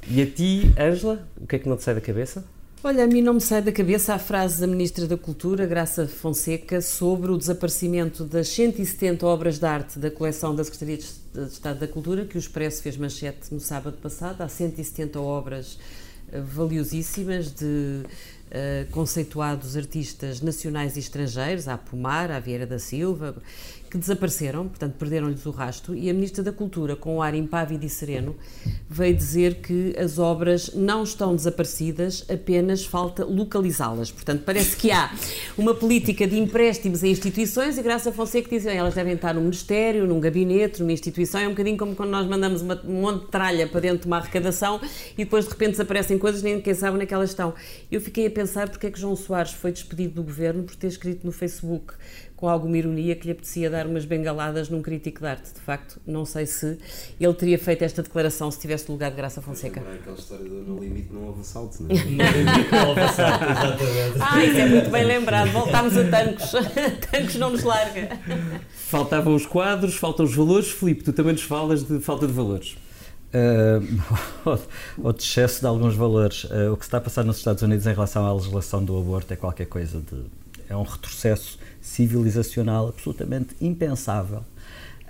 E a ti, Ângela, o que é que não te sai da cabeça? Olha, a mim não me sai da cabeça a frase da Ministra da Cultura, Graça Fonseca, sobre o desaparecimento das 170 obras de arte da coleção da Secretaria de Estado da Cultura, que o Expresso fez manchete no sábado passado. Há 170 obras eh, valiosíssimas de uh, conceituados artistas nacionais e estrangeiros, a Pomar, a Vieira da Silva, que desapareceram, portanto perderam-lhes o rasto, e a Ministra da Cultura, com um ar impávido e sereno, veio dizer que as obras não estão desaparecidas, apenas falta localizá-las. Portanto, parece que há uma política de empréstimos a instituições e Graça Fonseca diz que elas devem estar num ministério, num gabinete, numa instituição, é um bocadinho como quando nós mandamos uma, um monte de tralha para dentro de uma arrecadação e depois de repente desaparecem coisas nem quem sabe onde é que elas estão. Eu fiquei a pensar porque é que João Soares foi despedido do governo por ter escrito no Facebook com alguma ironia que lhe apetecia dar umas bengaladas num crítico de arte. De facto, não sei se ele teria feito esta declaração se tivesse no lugar de Graça Fonseca. Lembrar aquela história do No Limite não houve assalto, não é? não houve assalto, exatamente. Ah, isso é muito bem lembrado. Voltámos a tanques. tanques não nos larga. Faltavam os quadros, faltam os valores. Filipe, tu também nos falas de falta de valores. Uh, ou de excesso de alguns valores. Uh, o que se está a passar nos Estados Unidos em relação à legislação do aborto é qualquer coisa de. é um retrocesso civilizacional absolutamente impensável.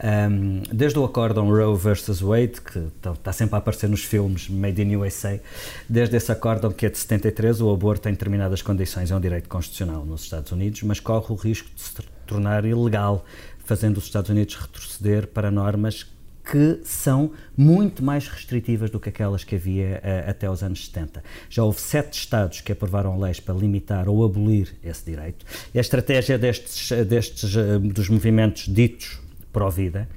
Um, desde o acórdão Roe versus Wade, que está tá sempre a aparecer nos filmes Made in USA, desde esse acórdão que é de 73, o aborto em determinadas condições é um direito constitucional nos Estados Unidos, mas corre o risco de se tornar ilegal, fazendo os Estados Unidos retroceder para normas que são muito mais restritivas do que aquelas que havia uh, até os anos 70. Já houve sete Estados que aprovaram leis para limitar ou abolir esse direito. E a estratégia destes, destes uh, dos movimentos ditos pró-vida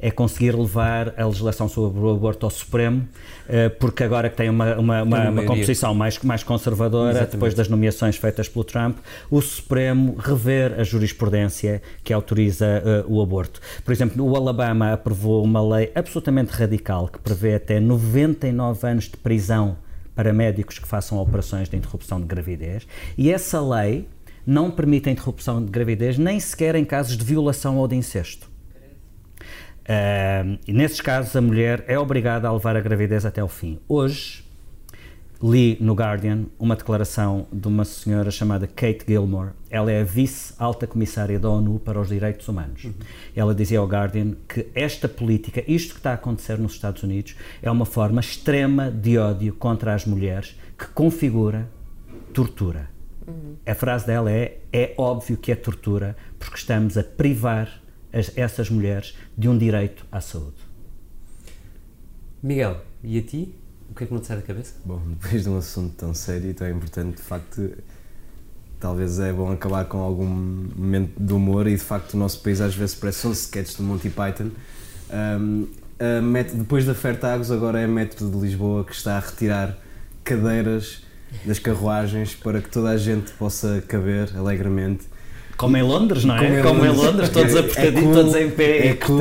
é conseguir levar a legislação sobre o aborto ao Supremo, eh, porque agora que tem uma, uma, uma, uma composição mais, mais conservadora, Exatamente. depois das nomeações feitas pelo Trump, o Supremo rever a jurisprudência que autoriza uh, o aborto. Por exemplo, o Alabama aprovou uma lei absolutamente radical que prevê até 99 anos de prisão para médicos que façam operações de interrupção de gravidez, e essa lei não permite a interrupção de gravidez nem sequer em casos de violação ou de incesto. Uh, e nesses casos, a mulher é obrigada a levar a gravidez até o fim. Hoje, li no Guardian uma declaração de uma senhora chamada Kate Gilmore. Ela é a vice-alta comissária da ONU para os Direitos Humanos. Uhum. Ela dizia ao Guardian que esta política, isto que está a acontecer nos Estados Unidos, é uma forma extrema de ódio contra as mulheres que configura tortura. Uhum. A frase dela é: é óbvio que é tortura porque estamos a privar as, essas mulheres de um direito à saúde. Miguel, e a ti? O que é que não te sai da cabeça? Bom, depois de um assunto tão sério e tão importante, de facto, talvez é bom acabar com algum momento de humor e de facto o nosso país às vezes parece um sketch do Monty Python. Um, método, depois da Fertagos, agora é a método de Lisboa que está a retirar cadeiras das carruagens para que toda a gente possa caber alegremente como em Londres, não é? Como em, Como Londres. em Londres, todos é, apertadinhos, é cool, todos em pé. É cool,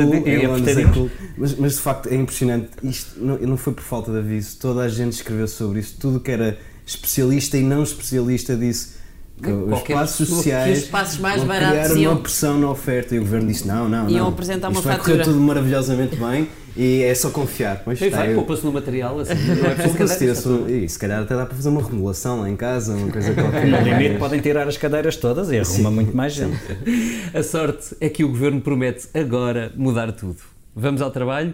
Londres é cool. Mas, mas de facto é impressionante. Isto não, não foi por falta de aviso. Toda a gente escreveu sobre isso. Tudo que era especialista e não especialista disse que os espaços sociais que os espaços mais baratos criar uma pressão na oferta e o governo disse não, não, não. Iam apresentar uma Isto fatura. vai correr tudo maravilhosamente bem e é só confiar. Pois está, vai, poupa-se no material, assim, não é preciso se E se calhar até dá para fazer uma remodelação lá em casa, uma coisa qualquer. No limite podem tirar as cadeiras todas e arruma muito mais gente. A sorte é que o Governo promete agora mudar tudo. Vamos ao trabalho.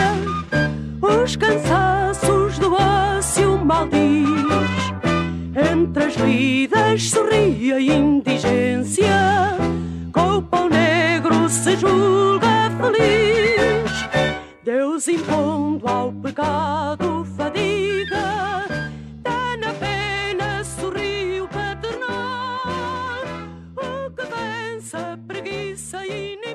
os cansaços do ócio mal vidas sorri a indigência, com o pão negro se julga feliz. Deus impondo ao pecado fadiga, dá na pena sorrio paternal, o que vence a preguiça inimiga.